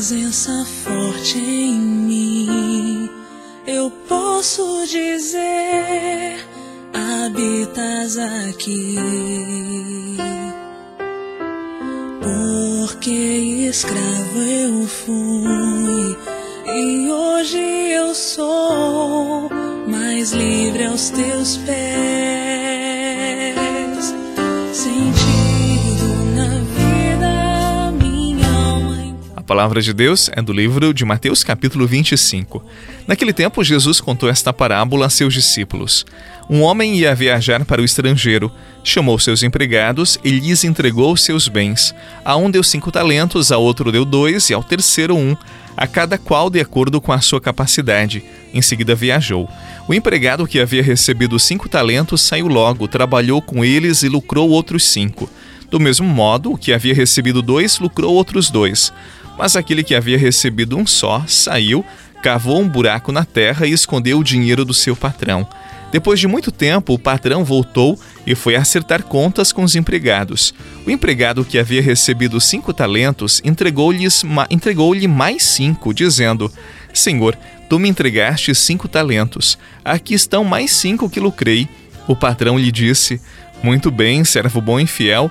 presença forte em mim, eu posso dizer: habitas aqui. Porque escravo eu fui e hoje eu sou mais livre aos teus pés. Palavra de Deus é do livro de Mateus, capítulo 25. Naquele tempo, Jesus contou esta parábola a seus discípulos. Um homem ia viajar para o estrangeiro, chamou seus empregados e lhes entregou seus bens. A um deu cinco talentos, a outro deu dois e ao terceiro um, a cada qual de acordo com a sua capacidade. Em seguida viajou. O empregado que havia recebido cinco talentos saiu logo, trabalhou com eles e lucrou outros cinco. Do mesmo modo, o que havia recebido dois lucrou outros dois. Mas aquele que havia recebido um só saiu, cavou um buraco na terra e escondeu o dinheiro do seu patrão. Depois de muito tempo, o patrão voltou e foi acertar contas com os empregados. O empregado que havia recebido cinco talentos entregou-lhe entregou mais cinco, dizendo: Senhor, tu me entregaste cinco talentos. Aqui estão mais cinco que lucrei. O patrão lhe disse: Muito bem, servo bom e fiel.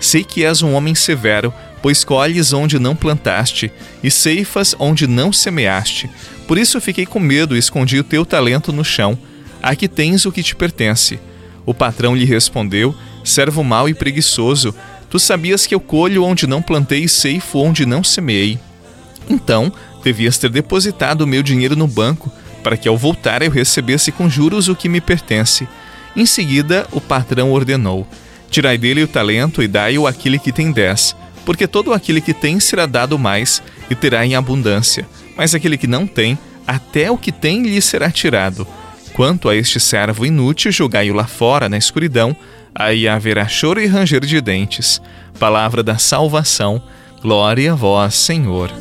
sei que és um homem severo, pois colhes onde não plantaste e ceifas onde não semeaste. Por isso fiquei com medo e escondi o teu talento no chão. Aqui tens o que te pertence. O patrão lhe respondeu: Servo mau e preguiçoso, tu sabias que eu colho onde não plantei e ceifo onde não semeei. Então, devias ter depositado o meu dinheiro no banco, para que ao voltar eu recebesse com juros o que me pertence. Em seguida, o patrão ordenou: Tirai dele o talento e dai-o àquele que tem dez, porque todo aquele que tem será dado mais e terá em abundância mas aquele que não tem, até o que tem lhe será tirado. Quanto a este servo inútil, jogai-o lá fora, na escuridão, aí haverá choro e ranger de dentes. Palavra da salvação, glória a vós, Senhor.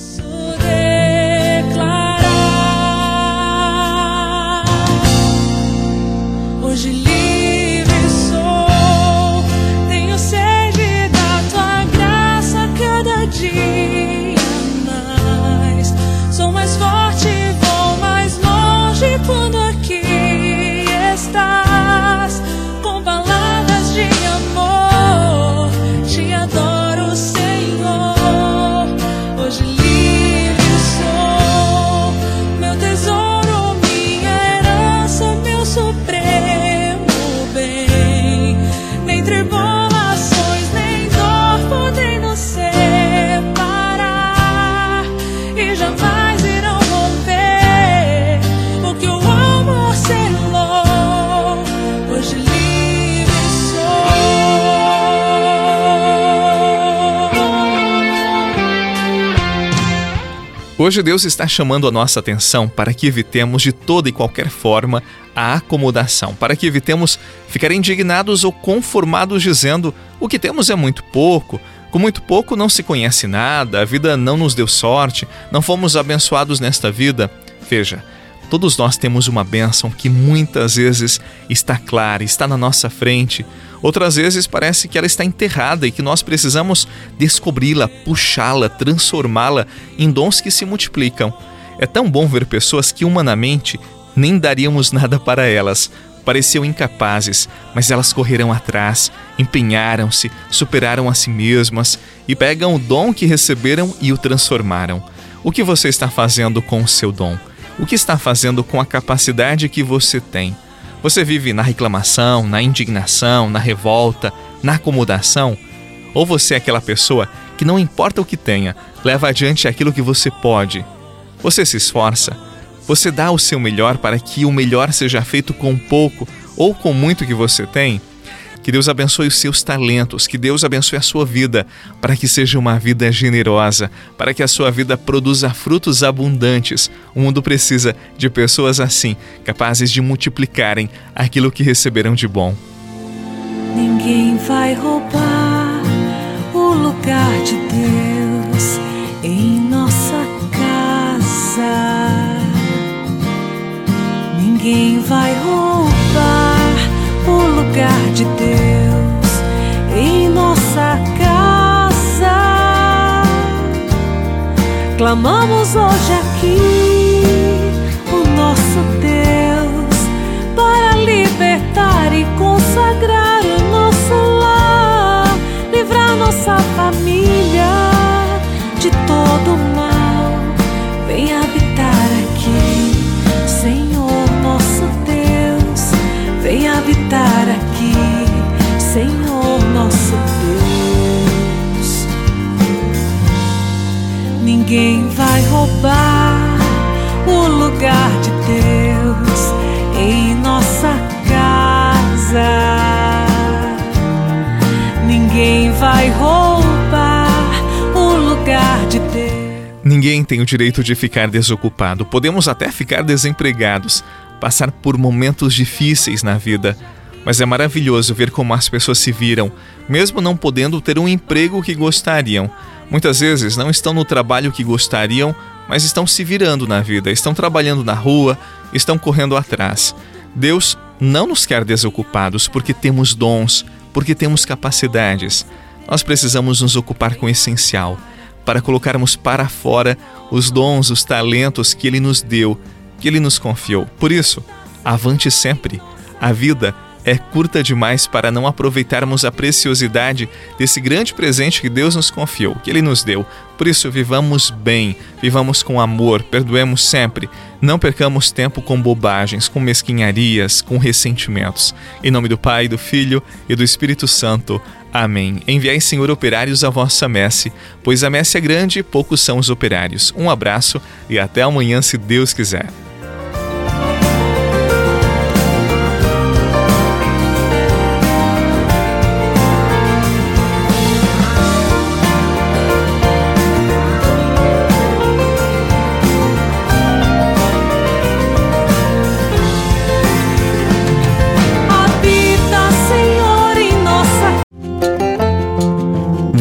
Hoje Deus está chamando a nossa atenção para que evitemos de toda e qualquer forma a acomodação, para que evitemos ficar indignados ou conformados dizendo o que temos é muito pouco, com muito pouco não se conhece nada, a vida não nos deu sorte, não fomos abençoados nesta vida. Veja, todos nós temos uma bênção que muitas vezes está clara, está na nossa frente, Outras vezes parece que ela está enterrada e que nós precisamos descobri-la, puxá-la, transformá-la em dons que se multiplicam. É tão bom ver pessoas que humanamente nem daríamos nada para elas. Pareciam incapazes, mas elas correram atrás, empenharam-se, superaram a si mesmas e pegam o dom que receberam e o transformaram. O que você está fazendo com o seu dom? O que está fazendo com a capacidade que você tem? Você vive na reclamação, na indignação, na revolta, na acomodação? Ou você é aquela pessoa que não importa o que tenha, leva adiante aquilo que você pode? Você se esforça? Você dá o seu melhor para que o melhor seja feito com pouco ou com muito que você tem? Que Deus abençoe os seus talentos, que Deus abençoe a sua vida, para que seja uma vida generosa, para que a sua vida produza frutos abundantes. O mundo precisa de pessoas assim, capazes de multiplicarem aquilo que receberam de bom. Ninguém vai roubar o lugar de Deus em nossa casa. Ninguém vai roubar lugar de Deus em nossa casa. Clamamos hoje aqui o nosso Deus Ninguém vai roubar o lugar de Deus em nossa casa. Ninguém vai roubar o lugar de Deus. Ninguém tem o direito de ficar desocupado. Podemos até ficar desempregados, passar por momentos difíceis na vida. Mas é maravilhoso ver como as pessoas se viram, mesmo não podendo ter um emprego que gostariam. Muitas vezes não estão no trabalho que gostariam, mas estão se virando na vida, estão trabalhando na rua, estão correndo atrás. Deus não nos quer desocupados porque temos dons, porque temos capacidades. Nós precisamos nos ocupar com o essencial, para colocarmos para fora os dons, os talentos que Ele nos deu, que Ele nos confiou. Por isso, avante sempre. A vida é curta demais para não aproveitarmos a preciosidade desse grande presente que Deus nos confiou, que Ele nos deu. Por isso, vivamos bem, vivamos com amor, perdoemos sempre. Não percamos tempo com bobagens, com mesquinharias, com ressentimentos. Em nome do Pai, do Filho e do Espírito Santo. Amém. Enviai, Senhor, operários à vossa messe, pois a messe é grande e poucos são os operários. Um abraço e até amanhã, se Deus quiser.